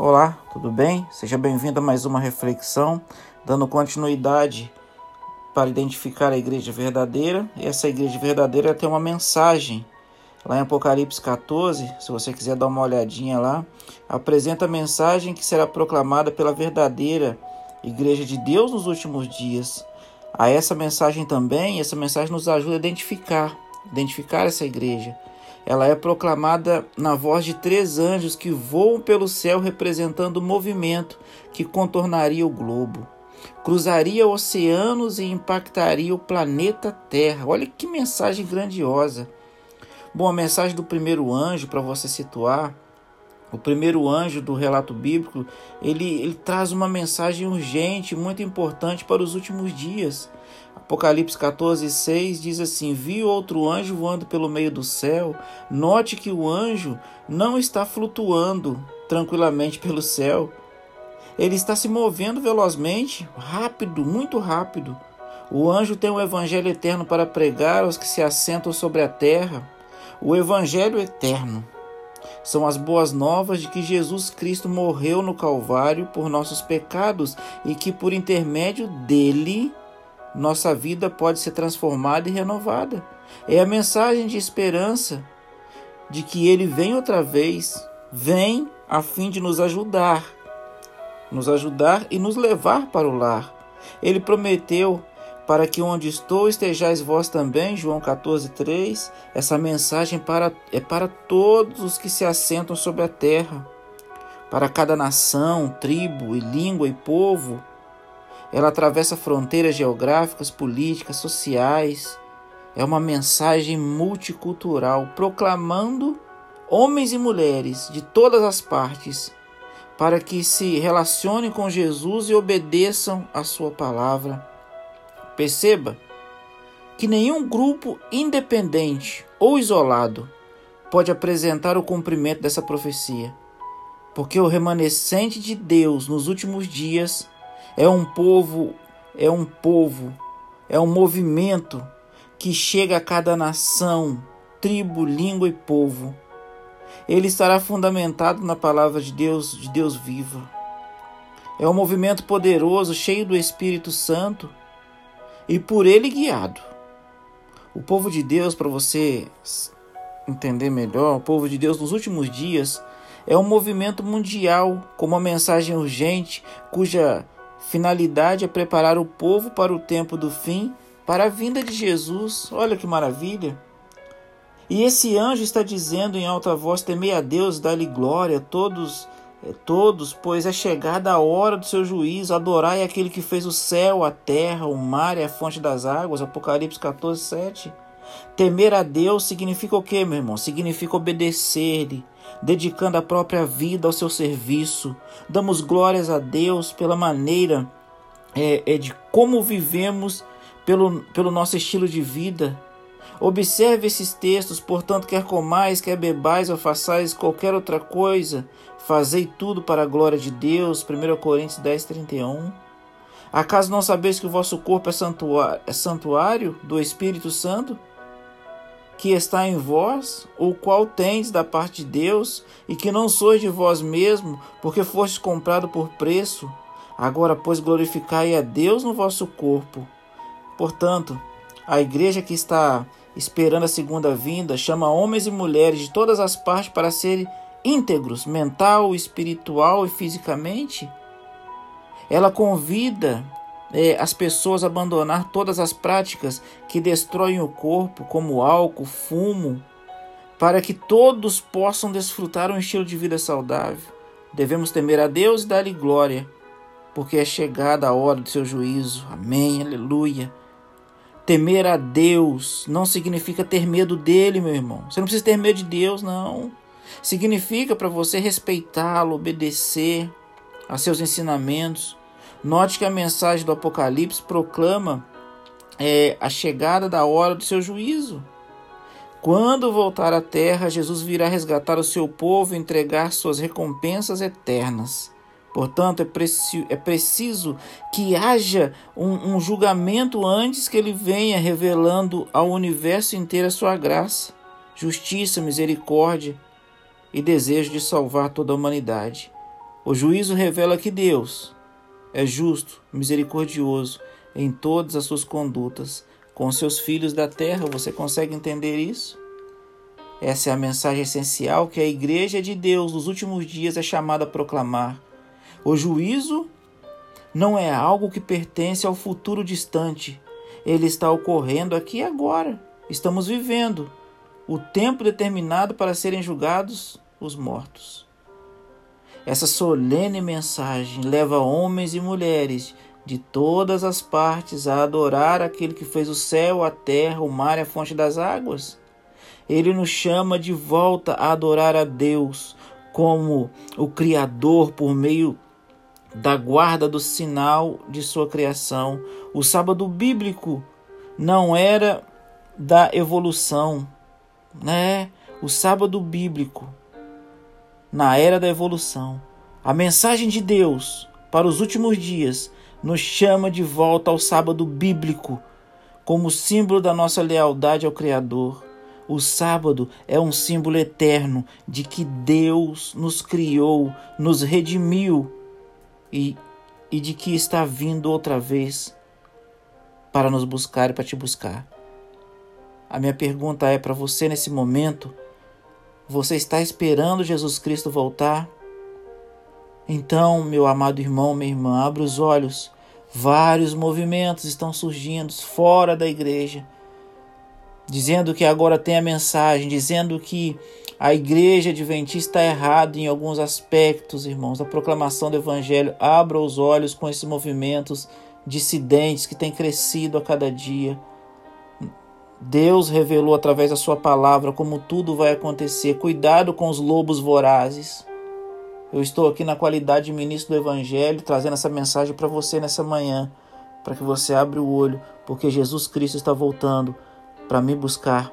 Olá, tudo bem? Seja bem-vindo a mais uma reflexão, dando continuidade para identificar a igreja verdadeira. E essa igreja verdadeira tem uma mensagem. Lá em Apocalipse 14, se você quiser dar uma olhadinha lá, apresenta a mensagem que será proclamada pela verdadeira igreja de Deus nos últimos dias. A essa mensagem também, essa mensagem nos ajuda a identificar, identificar essa igreja ela é proclamada na voz de três anjos que voam pelo céu representando o movimento que contornaria o globo. Cruzaria oceanos e impactaria o planeta Terra. Olha que mensagem grandiosa. Bom, a mensagem do primeiro anjo, para você situar, o primeiro anjo do relato bíblico, ele, ele traz uma mensagem urgente, muito importante para os últimos dias. Apocalipse 14, 6 diz assim: Vi outro anjo voando pelo meio do céu. Note que o anjo não está flutuando tranquilamente pelo céu. Ele está se movendo velozmente, rápido, muito rápido. O anjo tem o evangelho eterno para pregar aos que se assentam sobre a terra. O evangelho eterno são as boas novas de que Jesus Cristo morreu no Calvário por nossos pecados e que por intermédio dele nossa vida pode ser transformada e renovada. É a mensagem de esperança de que Ele vem outra vez, vem a fim de nos ajudar, nos ajudar e nos levar para o lar. Ele prometeu para que onde estou estejais vós também, João 14:3. Essa mensagem para, é para todos os que se assentam sobre a terra, para cada nação, tribo e língua e povo ela atravessa fronteiras geográficas, políticas, sociais. É uma mensagem multicultural proclamando homens e mulheres de todas as partes para que se relacionem com Jesus e obedeçam a sua palavra. Perceba que nenhum grupo independente ou isolado pode apresentar o cumprimento dessa profecia, porque o remanescente de Deus nos últimos dias é um povo, é um povo, é um movimento que chega a cada nação, tribo, língua e povo. Ele estará fundamentado na palavra de Deus, de Deus viva. É um movimento poderoso, cheio do Espírito Santo e por ele guiado. O povo de Deus, para você entender melhor, o povo de Deus nos últimos dias é um movimento mundial com uma mensagem urgente cuja Finalidade é preparar o povo para o tempo do fim, para a vinda de Jesus. Olha que maravilha! E esse anjo está dizendo em alta voz: Temei a Deus, dá-lhe glória, todos, eh, todos, pois é chegada a hora do seu juízo. Adorai aquele que fez o céu, a terra, o mar e a fonte das águas. Apocalipse 14, 7. Temer a Deus significa o que, meu irmão? Significa obedecer-lhe, dedicando a própria vida ao seu serviço. Damos glórias a Deus pela maneira é, é de como vivemos, pelo, pelo nosso estilo de vida. Observe esses textos, portanto, quer comais, quer bebais ou façais qualquer outra coisa, fazei tudo para a glória de Deus. 1 Coríntios 10, 31. Acaso não sabeis que o vosso corpo é santuário, é santuário do Espírito Santo? Que está em vós, o qual tendes da parte de Deus, e que não sois de vós mesmo, porque fostes comprado por preço. Agora, pois, glorificai a Deus no vosso corpo. Portanto, a igreja que está esperando a segunda vinda chama homens e mulheres de todas as partes para serem íntegros, mental, espiritual e fisicamente. Ela convida é, as pessoas abandonar todas as práticas que destroem o corpo, como álcool, fumo, para que todos possam desfrutar um estilo de vida saudável. Devemos temer a Deus e dar-lhe glória, porque é chegada a hora do seu juízo. Amém, aleluia. Temer a Deus não significa ter medo dele, meu irmão. Você não precisa ter medo de Deus, não. Significa para você respeitá-lo, obedecer a seus ensinamentos, Note que a mensagem do Apocalipse proclama é, a chegada da hora do seu juízo. Quando voltar à terra, Jesus virá resgatar o seu povo e entregar suas recompensas eternas. Portanto, é, preci é preciso que haja um, um julgamento antes que ele venha revelando ao universo inteiro a sua graça, justiça, misericórdia e desejo de salvar toda a humanidade. O juízo revela que Deus é justo, misericordioso em todas as suas condutas com seus filhos da terra. Você consegue entender isso? Essa é a mensagem essencial que a Igreja de Deus nos últimos dias é chamada a proclamar. O juízo não é algo que pertence ao futuro distante. Ele está ocorrendo aqui e agora. Estamos vivendo o tempo determinado para serem julgados os mortos. Essa solene mensagem leva homens e mulheres de todas as partes a adorar aquele que fez o céu, a terra, o mar e a fonte das águas. Ele nos chama de volta a adorar a Deus como o Criador por meio da guarda do sinal de sua criação. O sábado bíblico não era da evolução, né? O sábado bíblico na era da evolução. A mensagem de Deus para os últimos dias nos chama de volta ao sábado bíblico como símbolo da nossa lealdade ao Criador. O sábado é um símbolo eterno de que Deus nos criou, nos redimiu e, e de que está vindo outra vez para nos buscar e para te buscar. A minha pergunta é para você nesse momento: você está esperando Jesus Cristo voltar? Então, meu amado irmão, minha irmã, abra os olhos. Vários movimentos estão surgindo fora da igreja dizendo que agora tem a mensagem, dizendo que a igreja adventista está errada em alguns aspectos, irmãos, da proclamação do evangelho. Abra os olhos com esses movimentos dissidentes que têm crescido a cada dia. Deus revelou através da sua palavra como tudo vai acontecer. Cuidado com os lobos vorazes. Eu estou aqui na qualidade de ministro do evangelho trazendo essa mensagem para você nessa manhã, para que você abra o olho, porque Jesus Cristo está voltando para me buscar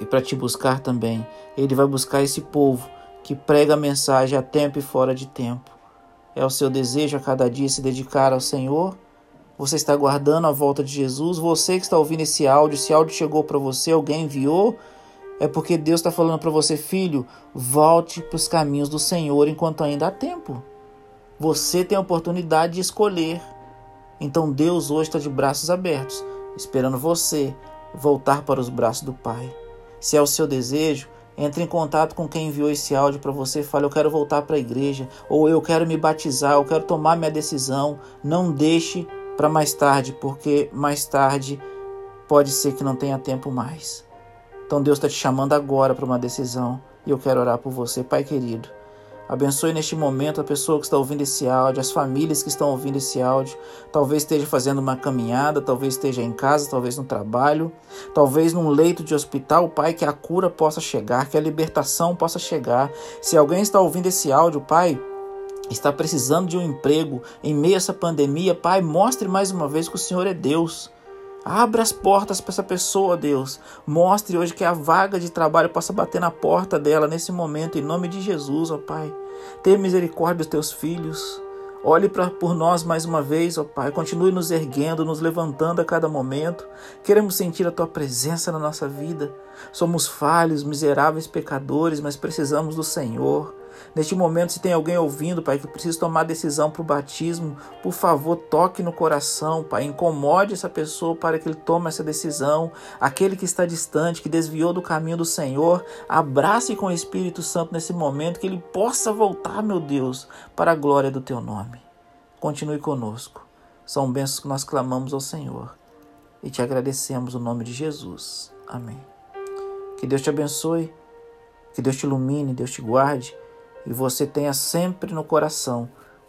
e para te buscar também. Ele vai buscar esse povo que prega a mensagem a tempo e fora de tempo. É o seu desejo a cada dia se dedicar ao Senhor? Você está aguardando a volta de Jesus? Você que está ouvindo esse áudio, esse áudio chegou para você, alguém enviou? É porque Deus está falando para você, filho, volte para os caminhos do Senhor enquanto ainda há tempo. Você tem a oportunidade de escolher. Então Deus hoje está de braços abertos, esperando você voltar para os braços do Pai. Se é o seu desejo, entre em contato com quem enviou esse áudio para você fale: Eu quero voltar para a igreja, ou eu quero me batizar, eu quero tomar minha decisão. Não deixe para mais tarde, porque mais tarde pode ser que não tenha tempo mais. Então Deus está te chamando agora para uma decisão e eu quero orar por você, Pai querido. Abençoe neste momento a pessoa que está ouvindo esse áudio, as famílias que estão ouvindo esse áudio. Talvez esteja fazendo uma caminhada, talvez esteja em casa, talvez no trabalho, talvez num leito de hospital, Pai, que a cura possa chegar, que a libertação possa chegar. Se alguém está ouvindo esse áudio, Pai, está precisando de um emprego em meio a essa pandemia, Pai, mostre mais uma vez que o Senhor é Deus. Abra as portas para essa pessoa, Deus. Mostre hoje que a vaga de trabalho possa bater na porta dela nesse momento, em nome de Jesus, ó Pai. Tenha misericórdia dos teus filhos. Olhe pra, por nós mais uma vez, ó Pai. Continue nos erguendo, nos levantando a cada momento. Queremos sentir a Tua presença na nossa vida. Somos falhos, miseráveis pecadores, mas precisamos do Senhor. Neste momento, se tem alguém ouvindo, Pai, que precisa tomar decisão para o batismo, por favor, toque no coração, Pai. Incomode essa pessoa para que ele tome essa decisão. Aquele que está distante, que desviou do caminho do Senhor, abrace com o Espírito Santo nesse momento, que ele possa voltar, meu Deus, para a glória do teu nome. Continue conosco. São bênçãos que nós clamamos ao Senhor e te agradecemos o no nome de Jesus. Amém. Que Deus te abençoe, que Deus te ilumine, Deus te guarde e você tenha sempre no coração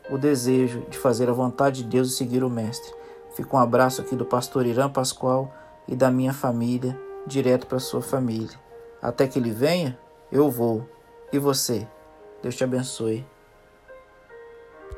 o desejo de fazer a vontade de Deus e seguir o Mestre. Fica um abraço aqui do pastor Irã Pascoal e da minha família, direto para sua família. Até que ele venha, eu vou. E você? Deus te abençoe.